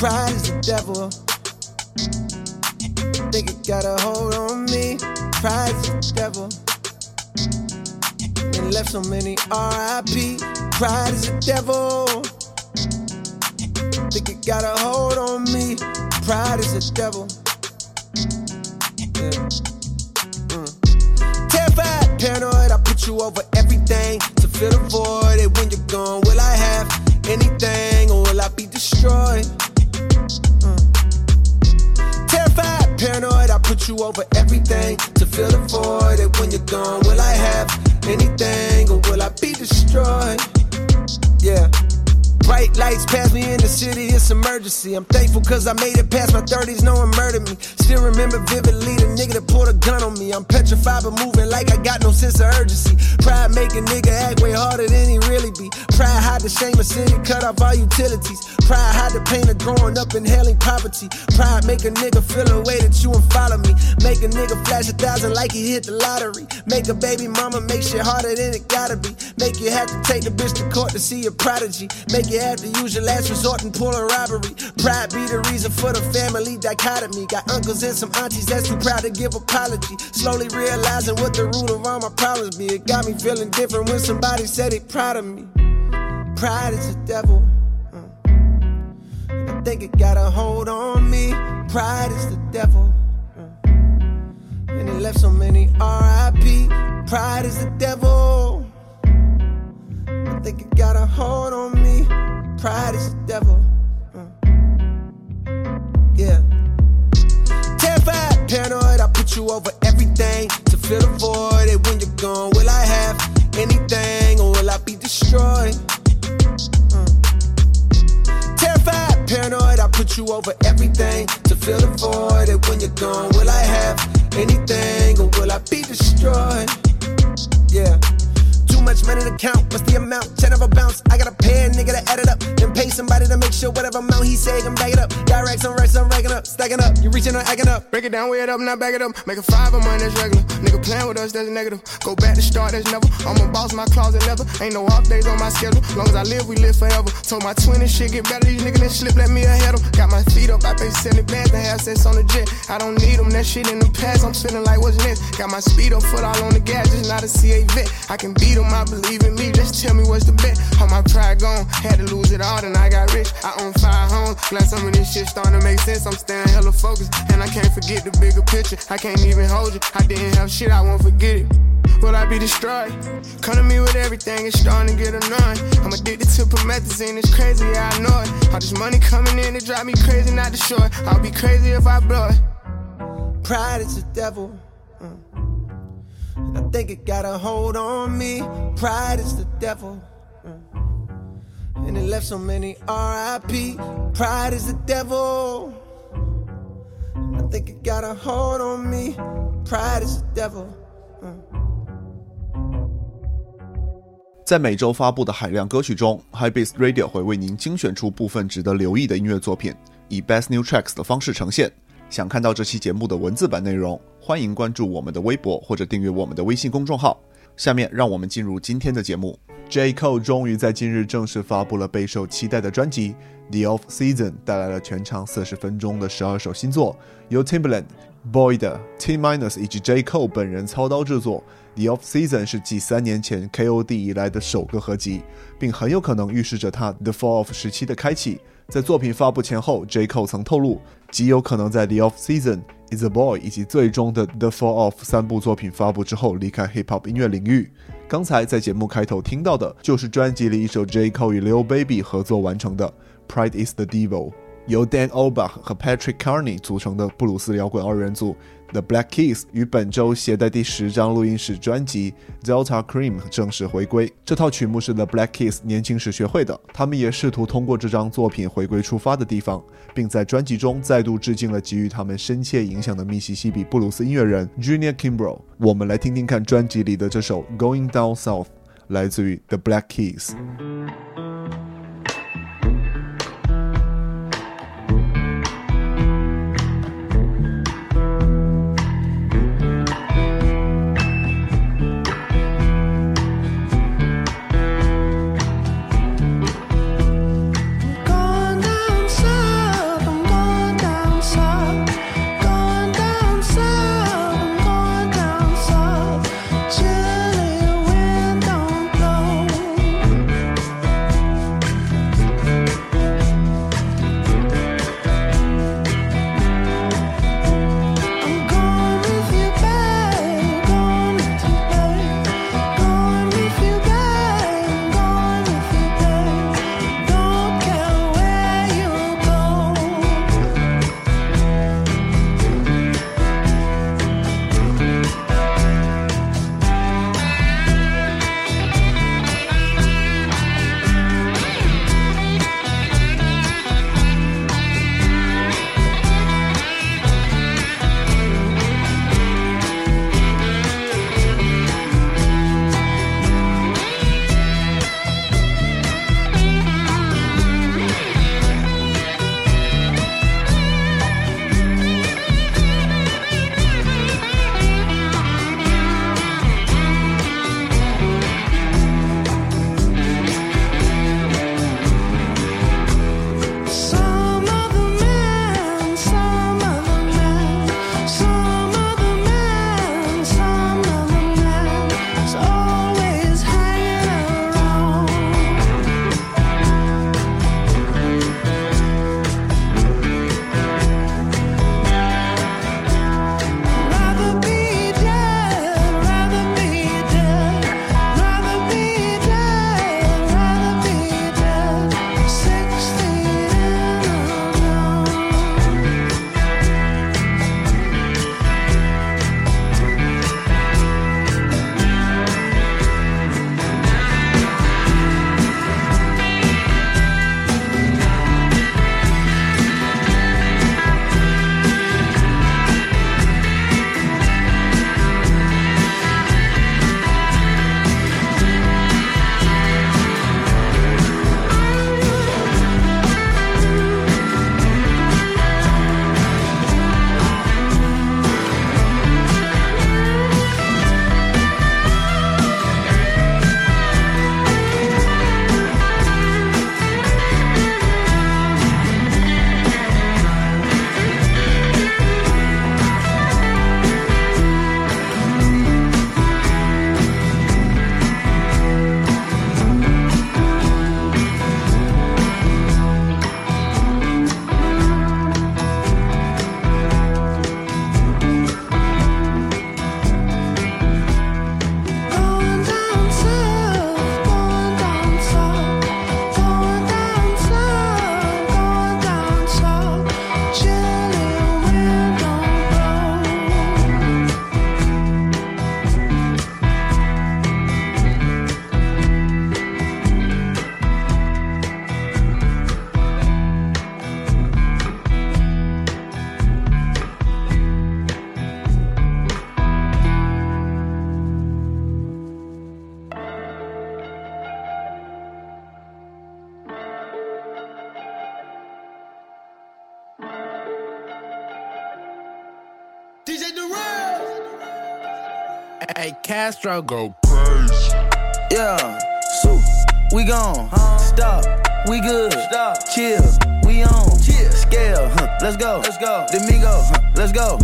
Pride is the devil. Think it got a hold on me. Pride is the devil. And left so many RIP. Pride is the devil. Think it got a hold on me. Pride is the devil. Yeah. Mm. Terrified, paranoid, I put you over everything to fill the void. Destroyed? Yeah. Bright lights pass me in the city, it's emergency. I'm thankful cause I made it past my 30s, no one murdered me. Still remember vividly the nigga that pulled a gun on me. I'm petrified but moving like I got no sense of urgency. Pride make a nigga act way harder than he really be. Pride hide the shame of city, cut off all utilities. Pride hide the pain of growing up inhaling poverty. Pride make a nigga feel a way that you and follow me. Make a nigga flash a thousand like he hit the lottery. Make a baby mama make shit harder than it gotta be. Make you have to take the bitch to court to see a prodigy. Make you have to use your last resort and pull a robbery. Pride be the reason for the family dichotomy. Got uncles and some aunties that's too proud to give apology. Slowly realizing what the root of all my problems be. It got me feeling different when somebody said they proud of me. Pride is the devil. Mm. I think it got a hold on me. Pride is the devil. Mm. And it left so many RIP. Pride is the devil. I think it got a hold on me. Pride is the devil. Paranoid, I put you over everything to fill the void. And when you're gone, will I have anything or will I be destroyed? Mm. Terrified, paranoid, I put you over everything to fill the void. And when you're gone, will I have anything or will I be destroyed? Yeah. Too much money to count, what's the amount? Ten of a bounce. I pay a nigga to add it up. Then pay somebody to make sure whatever amount he say, can back it up. Direct some racks, I'm racking up, stacking up. You reaching or acting up. Break it down, weigh it up, now back it up. Make a five of mine, that's regular. Nigga playing with us, that's negative. Go back to start, that's never. I'm a boss, my closet leather. Ain't no off days on my schedule. Long as I live, we live forever. Told my twin and shit get better. These niggas that slip, let me ahead of. Got my feet up, I pay 70 bands to have sex on the jet. I don't need them, that shit in the past. I'm feeling like what's next. Got my speed up, foot all on the gas, just not a CA vet. I can beat them, I believe in me. Just tell me what's the bet. All my pride gone, had to lose it all, then I got rich. I own five homes. Glad some of this shit starting to make sense. I'm staying hella focused, and I can't forget the bigger picture. I can't even hold you. I didn't have shit, I won't forget it. Will I be destroyed? Come to me with everything, it's starting to get annoying. I'm addicted to promethazine, it's crazy, I know it. All this money coming in, it drive me crazy, not the short. I'll be crazy if I blow it. Pride is the devil. Mm. And I think it got a hold on me. Pride is the devil. And it left so many RIP. Pride is the devil. I think it got a hold on me. Pride is the devil. 在每周发布的海量歌曲中，High Beast Radio 会为您精选出部分值得留意的音乐作品，以 Best New Tracks 的方式呈现。想看到这期节目的文字版内容，欢迎关注我们的微博或者订阅我们的微信公众号。下面让我们进入今天的节目。J Cole 终于在今日正式发布了备受期待的专辑《The Off Season》，带来了全长四十分钟的十二首新作，由 Timbaland、Boyd、T Minus 以及 J Cole 本人操刀制作。《The Off Season》是继三年前 KOD 以来的首个合集，并很有可能预示着他 The Fall Off 时期的开启。在作品发布前后，J Cole 曾透露，极有可能在《The Off Season》、《Is a Boy》以及最终的《The Fall Off》三部作品发布之后离开 Hip Hop 音乐领域。刚才在节目开头听到的就是专辑里一首 J Cole 与 Lil Baby 合作完成的《Pride Is the Devil》，由 Dan o b a c h 和 Patrick Carney 组成的布鲁斯摇滚二人组。The Black Keys 于本周携带第十张录音室专辑《Delta Cream》正式回归。这套曲目是 The Black Keys 年轻时学会的，他们也试图通过这张作品回归出发的地方，并在专辑中再度致敬了给予他们深切影响的密西西比布鲁斯音乐人 Junior Kimbrough。我们来听听看专辑里的这首《Going Down South》，来自于 The Black Keys。Hey, Castro, go crazy. Yeah, so we gone. Stop, we good. Stop, chill, we on. Chill, scale, huh? Let's go. Let's go. Domingo, huh? Let's go.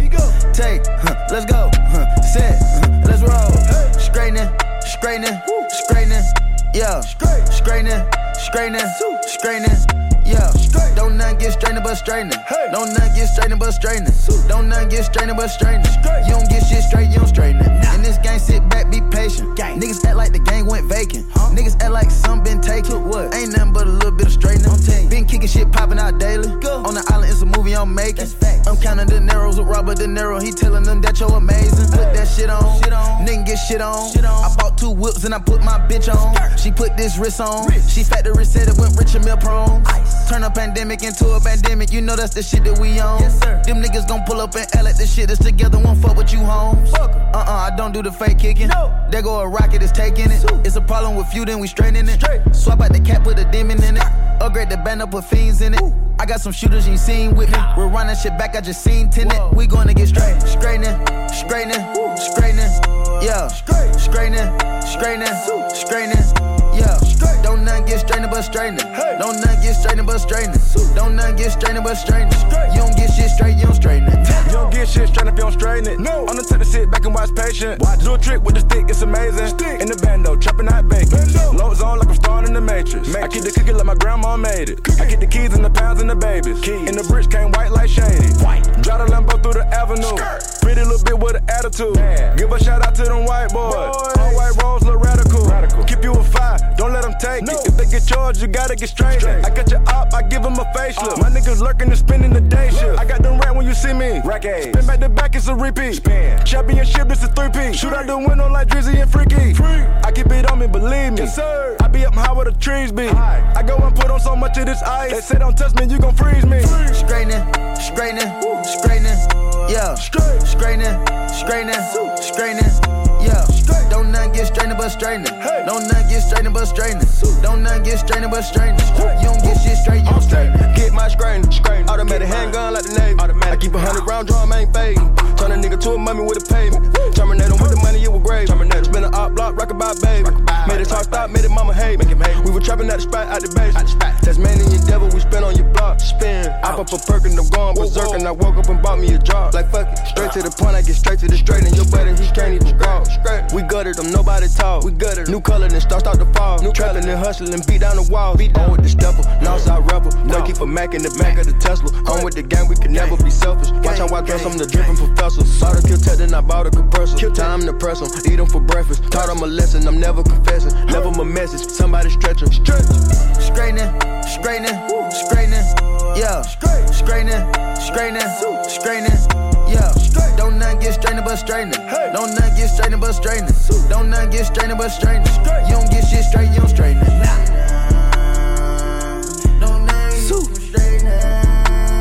Take, huh? Let's go. Huh? Set, huh? let's roll. Straightening, straightening, straightening. Yeah, straightening, straightening, straightening. Yeah, don't nothing get strained but straightening. Hey. Don't nothing get strained but straightening. Don't nothing get strained but straightening. You don't get shit straight, you don't straighten it. Nah. In this game, sit back, be patient. Gang. Niggas act like the game went vacant. Huh? Niggas act like some been taken. What? Ain't nothing but a little bit of straightening. Been kicking shit popping out daily. Go. On the island, it's a movie I'm making. I'm counting the narrows with Robert De Niro. He telling them that you're amazing. Put that shit on. Shit on. Nigga get shit on. shit on. I bought two whips and I put my bitch on. Skirt. She put this wrist on. Rich. She factory said it went rich and meal prone. Turn a pandemic into a pandemic. You know that's the shit that we on. Yes, sir. Them niggas gon' pull up and L at this shit is together. Won't fuck with you, homes. Uh uh, I don't do the fake kicking. No. There go a rocket, is taking it. It's a problem with you, then we straightening it. Straight. Swap out the cap, put a demon in it. Upgrade the band up, put fiends in it. Ooh. I got some shooters you ain't seen with me. We're running shit back, I just seen tenant. We gonna get straight, straightening, straightening, straightening. Yeah, straightening, straightening, straightening. Yeah, don't nothing get straightening but straightening. Don't nothing get straightening but straightening. Don't nothing get straightening but straightening. You don't get shit straight, you don't straighten it. You don't get shit straight if you don't straighten it. No, I'm the type to sit back and watch patient. Watch. Do a trick with the stick, it's amazing. Stick. In the bando, chopping out bacon. Loads on like I'm starring in the Matrix. Matrix. I keep the cookie like my grandma made it. Cookie. I get the keys and the pounds and the babies. Keys. And the bricks came white like shady. White. Drive the Lambo through the avenue. Skirt. Pretty little bit with an attitude. Give a shout out to them white boys. boys. All white rolls look radical. radical. Keep you a fire, don't let them take no. it. If they get charged, you gotta get straight. straight. I got your up, I give them a facelift. Uh. My niggas lurking and spending the day shift. I got them rat when you see me. Rack Spin back to back, it's a repeat. Spin. Championship, it's a three-piece. Shoot out the window like Drizzy and Freaky. Free. I keep it on me, believe me. Yes, sir. I be up high where the trees be. High. I go and put on so much of this ice. They say don't touch me, you gon' freeze me. Straightening, straightening, straightening. Yeah, straightening, straightening, straightening. Yeah, don't nothing get straightening but straightening. Don't nothing get straightening but straightening. Don't nothing get straightening but straightening. You don't get shit straight, you don't straighten. Get my straightening. Automatic handgun like the Navy. I keep a hundred round drum, ain't fading. Turn a nigga to a mummy with a payment. Terminate him with the money, it was grave. Terminate. Spin a op block, rock about baby. Made it talk stop, made it mama hate. Make him hate. We were trapping at the spot, out the base. Tasmanian devil, we spin on your block. Spin. I pop a perk and I'm gone berserk. And I woke up and bought me a job. Like fuck it. Straight to the point, I get straight to the straight. And your buddy, he can't even walk. We gutted them, nobody talk. We gutted New color, then start start to fall. New trapping and hustling, beat down the walls. Beat on with the stepper, Northside rebel. Keep a Mac in the back of the Tesla. On with the gang, we can never be selfish. Watch how I dress, I'm the dripping professor. Saw the kill tech, then I bought a compressor. Kill Time to press them, eat them for breakfast. Taught them a lesson, I'm never confessing. Never my message, somebody stretch them. Stretch. Straightening, straightening, straightening. Yeah, straightening, straightening, straightening. Yeah, don't nothing get straightening but straightening. Don't nothing get straightening but straightening. Don't nothing get straightening but straightening. You don't get shit straight, you don't straighten it.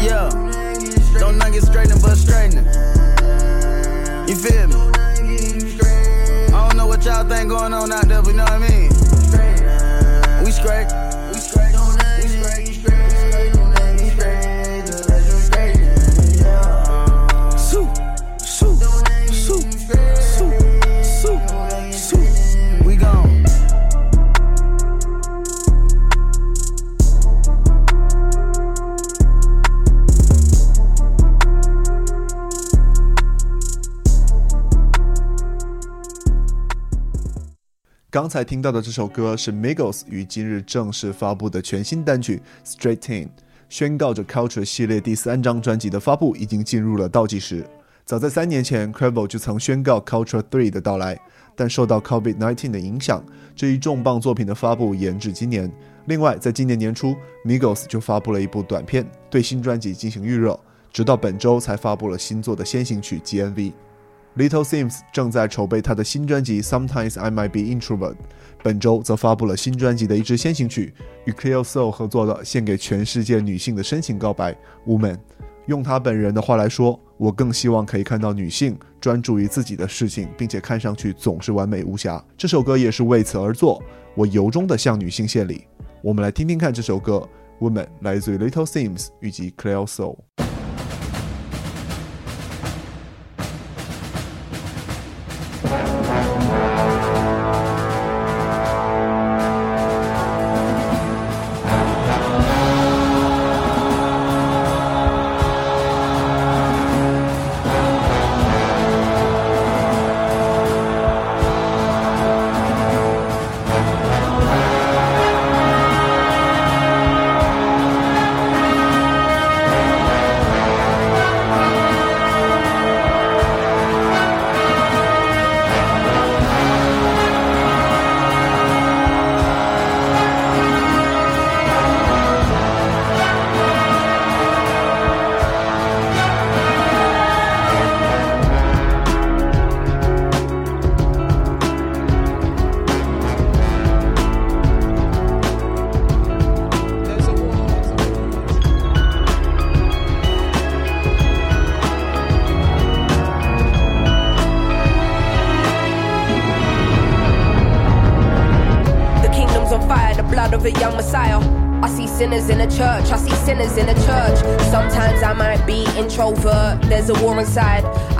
Yeah, don't nothing get straightening but straightening. You feel me? I don't know what y'all think going on out there, but you know what I mean? We straight. 刚才听到的这首歌是 Migos 于今日正式发布的全新单曲《Straight In》，宣告着 Culture 系列第三张专辑的发布已经进入了倒计时。早在三年前 c r a v e l 就曾宣告 Culture Three 的到来，但受到 COVID-19 的影响，这一重磅作品的发布延至今年。另外，在今年年初，Migos 就发布了一部短片，对新专辑进行预热，直到本周才发布了新作的先行曲 GNV。Little Sims 正在筹备他的新专辑《Sometimes I Might Be Introvert》，本周则发布了新专辑的一支先行曲，与 Cleo Soul 合作的献给全世界女性的深情告白《Woman》。用他本人的话来说：“我更希望可以看到女性专注于自己的事情，并且看上去总是完美无瑕。”这首歌也是为此而作。我由衷地向女性献礼。我们来听听看这首歌《Woman》，来自于 Little Sims 以及 Cleo Soul。There's a war inside.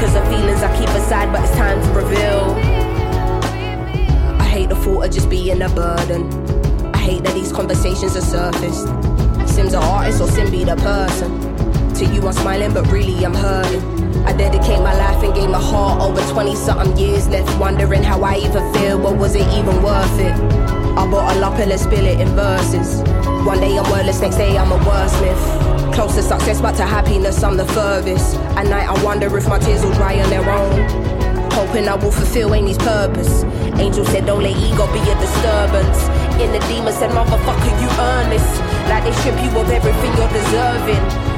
cause the feelings I keep aside, but it's time to reveal. I hate the thought of just being a burden. I hate that these conversations are surfaced. Sim's an artist or Simbi the person. To you, I'm smiling, but really I'm hurting. I dedicate my life and gave my heart over 20 something years left, wondering how I even feel, but was it even worth it? I bottle up and let's spill it in verses. One day I'm wordless, next day I'm a wordsmith. Close to success, but to happiness, I'm the furthest. At night, I wonder if my tears will dry on their own. Hoping I will fulfill Amy's purpose. Angel said, Don't let ego be a disturbance. In the demon said, Motherfucker, you earn this. Like they strip you of everything you're deserving.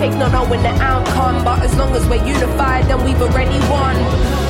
faith not knowing the outcome. But as long as we're unified, then we've already won.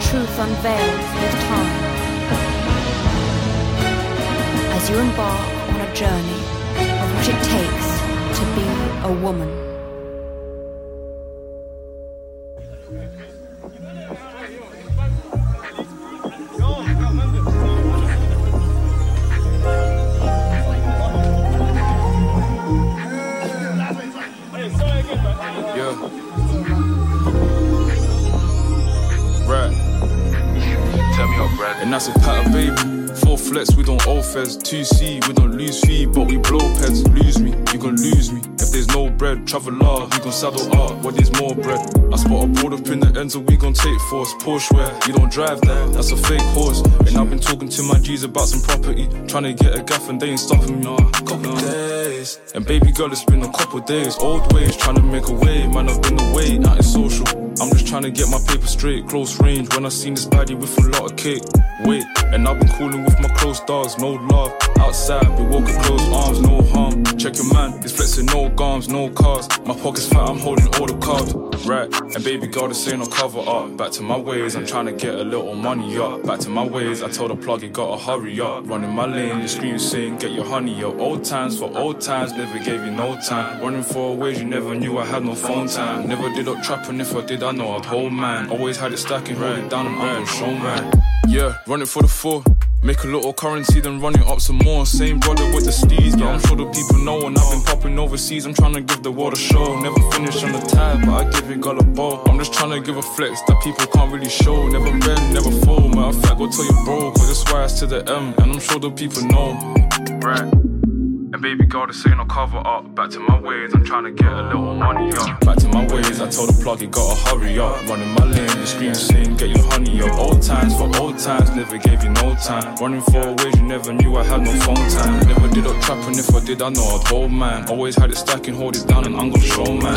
truth unveils with time. As you embark on a journey of what it takes to be a woman. Don't 2C, we don't lose fee, but we blow pets. Lose me, you gon' lose me. If there's no bread, travel hard, we gon' saddle up. What there's more bread? I spot a board up in the ends, so we gon' take force. Porsche where you don't drive that, that's a fake horse. And I've been talking to my G's about some property. Trying to get a gaff and they ain't stopping me. Couple days. And baby girl, it's been a couple days. Old ways, trying to make a way. Man, I've been away, not social. I'm just trying to get my paper straight, close range. When I seen this baddie with a lot of cake, wait. And I've been cooling with my close dogs, no love. Outside, we walking close arms, no harm. Check your man, he's flexing no gums, no cars. My pockets fat, I'm holding all the cards. Right, and baby girl, this ain't no cover up. Back to my ways, I'm trying to get a little money up. Back to my ways, I told the plug, you gotta hurry up. Running my lane, you scream, sing, get your honey up. Old times for old times, never gave you no time. Running for a ways, you never knew I had no phone time. Never did up trapping, if I did, I know I'd hold man. Always had it stacking, hold it down, and I'm. Yeah, running for the four. Make a little currency, then run it up some more. Same brother with the steez, but I'm sure the people know. And I've been popping overseas, I'm trying to give the world a show. Never finish on the tab, but I give it got a ball. I'm just trying to give a flex that people can't really show. Never bend, never fall. Matter of fact, go tell your bro, cause it's it's to the M, and I'm sure the people know. Right. And baby girl, this ain't no cover up. Back to my ways, I'm trying to get a little money up. Back to my ways, I told the plug, you gotta hurry up. Running my lane, you scream, sing, get your honey up. Old times for old times, never gave you no time. Running for ways, you never knew I had no phone time. Never did up trapping, if I did, I know I'd hold man. Always had it stacking, hold it down, and I'm gonna show man.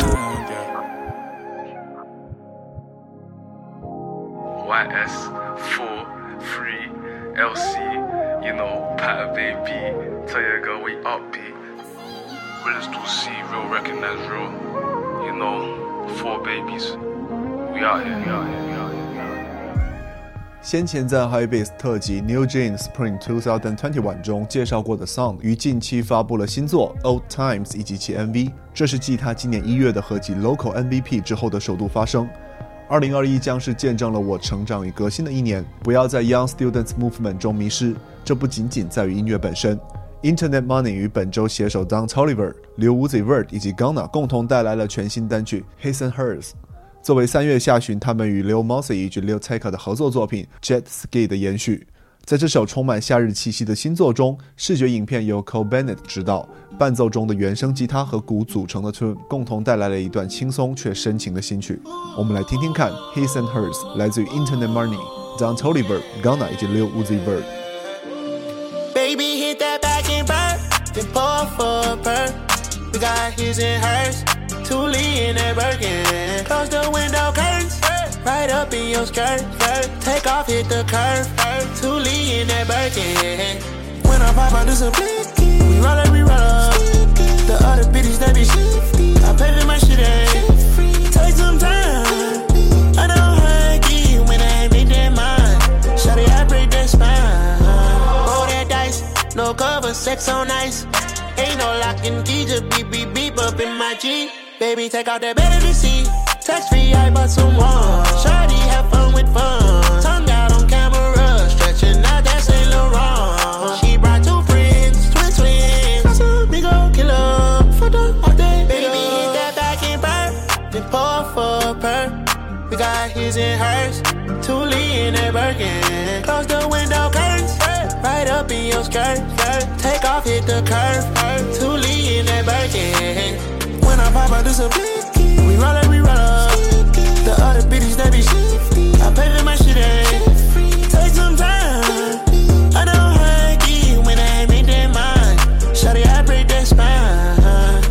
YS4, free, LC, you know, Pat baby, tell your girl we up P. Realest to see, real recognize real. You know, four babies. We out here, we out here, we out here. 先前在 High Bass 特辑 New Jeans Spring 2021中介绍过的 Song 于近期发布了新作 Old Times 以及其 MV，这是继他今年一月的合集 Local MVP 之后的首度发声。二零二一将是见证了我成长与革新的一年，不要在 Young Students Movement 中迷失。这不仅仅在于音乐本身。Internet Money 与本周携手 Don Toliver、刘 Uzi Vert 以及 Ghana 共同带来了全新单曲 His and Hers。作为三月下旬他们与 Lil Mosey 以及 Lil Tecca 的合作作品 Jet Ski 的延续，在这首充满夏日气息的新作中，视觉影片由 Cole Bennett 执导，伴奏中的原声吉他和鼓组成的 tune 共同带来了一段轻松却深情的新曲。我们来听听看 His and Hers，来自于 Internet Money、Don Toliver、Ghana 以及 Lil Uzi Vert。Then pour for a burn. We got his and hers. Two Lee in that Birkin. Close the window curtains. Right up in your skirt. Take off, hit the curve. Lee in that Birkin. When I pop, I do some blicky. We roll up, we roll up. The other bitches, they be shifty. I pay for my shit, eh? Take some time. No cover, sex on ice. Ain't no lock and key, just beep beep beep up in my G. Baby, take out that to see. Tax free, I bought some one. Shawty, have fun with fun. Tongue out on camera, stretching out that Saint Laurent. She brought two friends, twin twins. That's a big old killer. For the all day, baby, hit that back and burn. Then pour for a. We got his and hers. Two Lee in that Birkin. Close the window curtains. Right up in your skirt. Take off, hit the curve. Two Lee in that Birkin. When I pop, I do some blicky. We roll up, we roll up. The other bitches, they be shifty. I pay for my shit, eh? Take some time. I don't hug you when I make that mind. Shawty, I break that spine.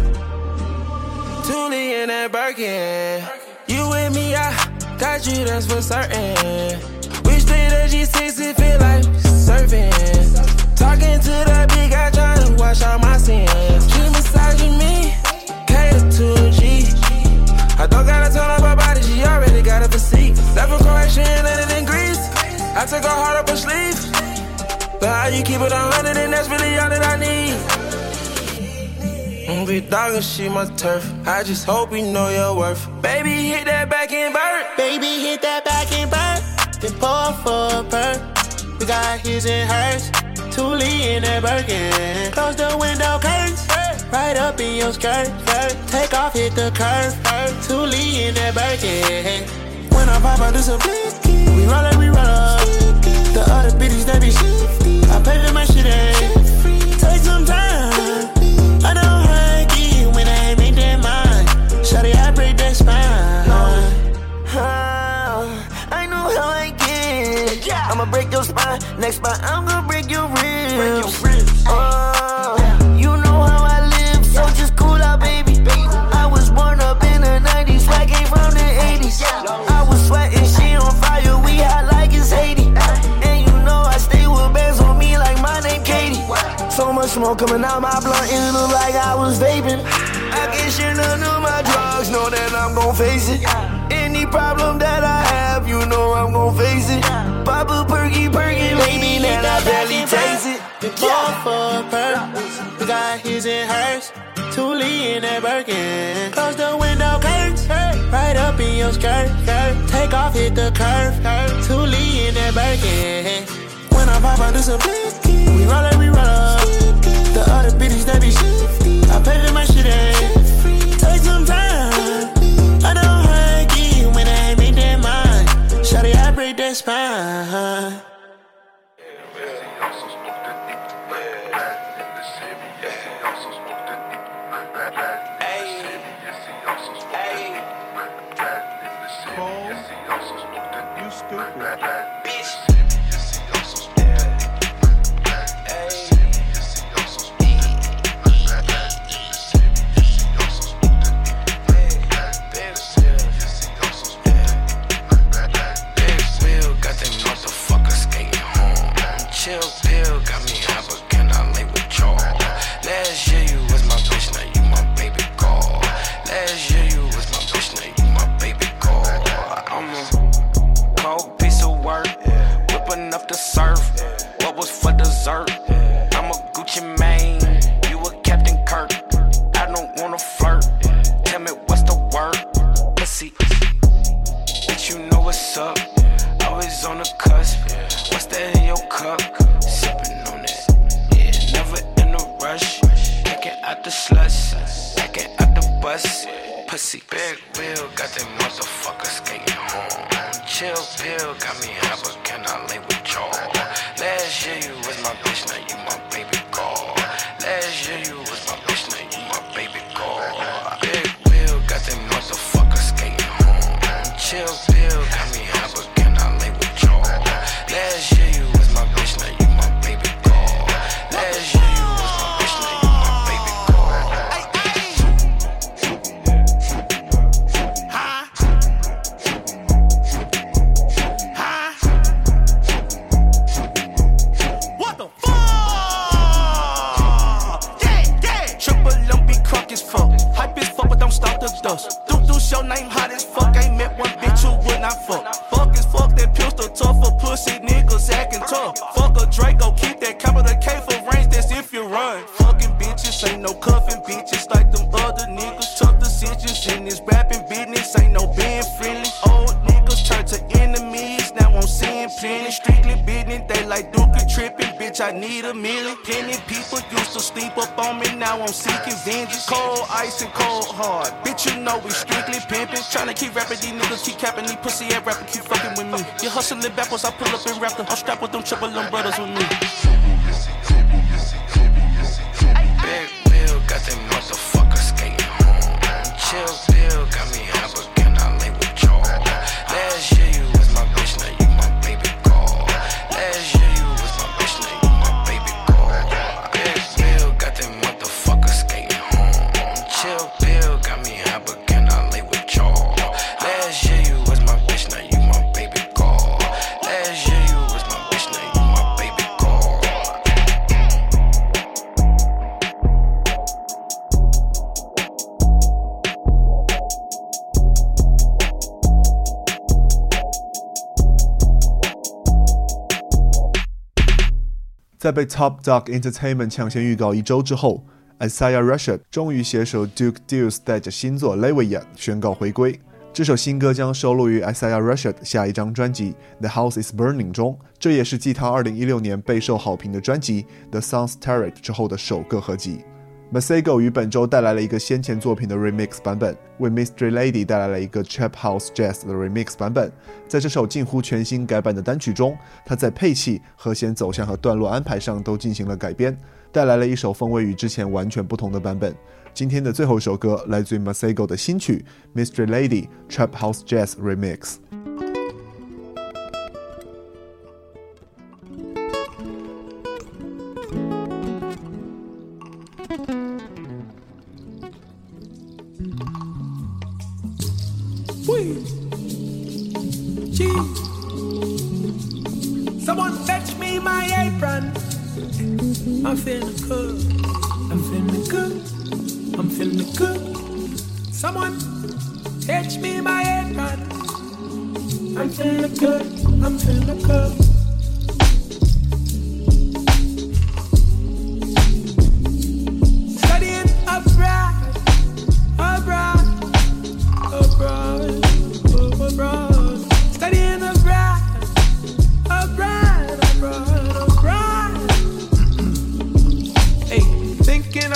Julie in that Birkin. You with me, I got you, that's for certain. We split a G6, it feel like surfing. Talking to that big guy, trying to wash out my sins. She massaging me, cater to a G. I don't gotta tell her her body, she already got a physique. Left from Croatia and landed in Greece. I took her heart up her sleeve. But how you keep it a hundred, and that's really all that I need. Big dog and she my turf. I just hope you know your worth. Baby, hit that back and burn. Baby, hit that back and burn. Then pour for a purr. We got his and hers. Two Lee in that Birkin. Close the window curtains. Right up in your skirt. Take off, hit the curve. Two Lee in that Birkin. When I pop, I do some blicky. We roll up, we roll up. The other bitches that be shifty. I pay for my shit, eh? Take some time. Break your spine. Next spot, I'm gonna break your ribs. Oh, you know how I live, so just cool out, baby. I was born up in the 90s, I came from the 80s. I was sweating, she on fire, we hot like it's Haiti. And you know I stay with bands on me like my name Katie. So much smoke coming out my blunt, it look like I was vaping. I can share none of my drugs, know that I'm gon' face it. Any problem that I have, you know I'm his and hers. Thule in that Birkin. Close the window curtains, right up in your skirt. Take off, hit the curve. Thule in that Birkin. When I pop out, do some blicky. We roll it, we roll up. The other bitches they be shifty. I pay for my shit, eh? Take some time. I don't hug you when I ain't make that mind. Shawty, I break that spine. Got me I we strictly pimping. Tryna keep rapping. These niggas keep capping. These pussy ass rapping keep fucking with me. You hustling backwards. I pull up in raptor. I'm strapped with them triple brothers with me. 在被 Top Dog Entertainment 抢先预告一周之后，Isaiah Rashad 终于携手 Duke Deuce 带着新作《Leviathan》宣告回归。这首新歌将收录于 Isaiah Rashad 下一张专辑《The House Is Burning》中，这也是继他2016年备受好评的专辑《The Sun's Turret》之后的首个合集。Masego 于本周带来了一个先前作品的 remix 版本，为 Mystery Lady 带来了一个 Trap House Jazz 的 remix 版本。在这首近乎全新改版的单曲中，他在配器、和弦走向和段落安排上都进行了改编，带来了一首风味与之前完全不同的版本。今天的最后一首歌来自于 Masego 的新曲 Mystery Lady Trap House Jazz Remix。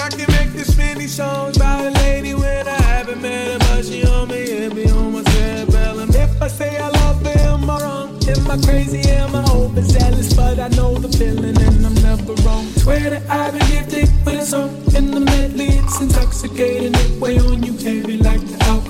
I can make this many songs about a lady when I haven't met her, but she on me, and me on my cerebellum. If I say I love her, am I wrong? Am I crazy? Am I overzealous? But I know the feeling and I'm never wrong. Swear that I've been gifted with a song in the medley. It's intoxicating, it weigh on you heavy like the alcohol.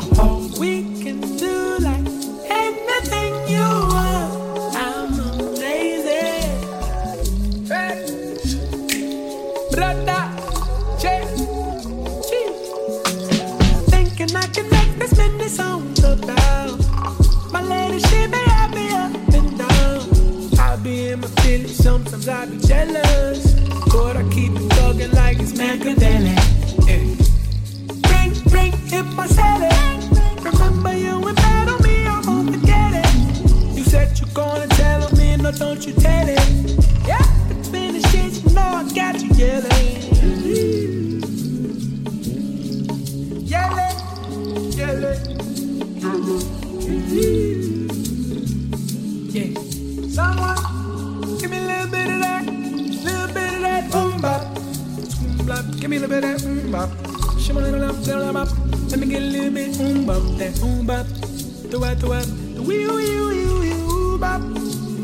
Yeah, someone give me a little bit of that, little bit of that boom bop, boom bop. Give me a little bit of that boom bop. Shimmy little bop, little bop. Let me get a little bit boom that boom. Do what, do what, the wee wee wee wee wee bop.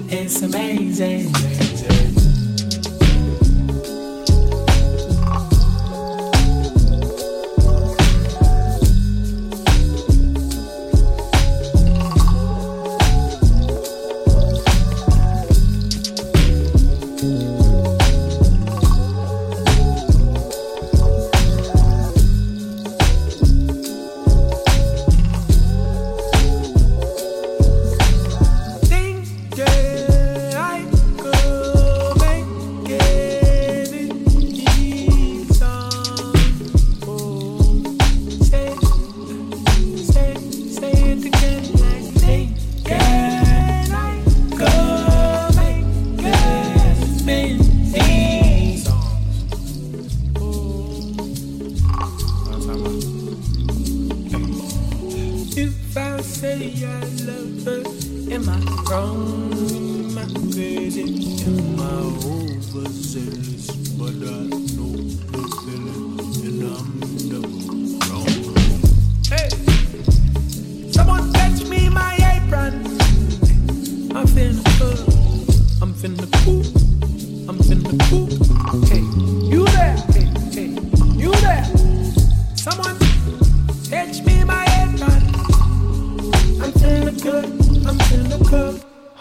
It's amazing. Think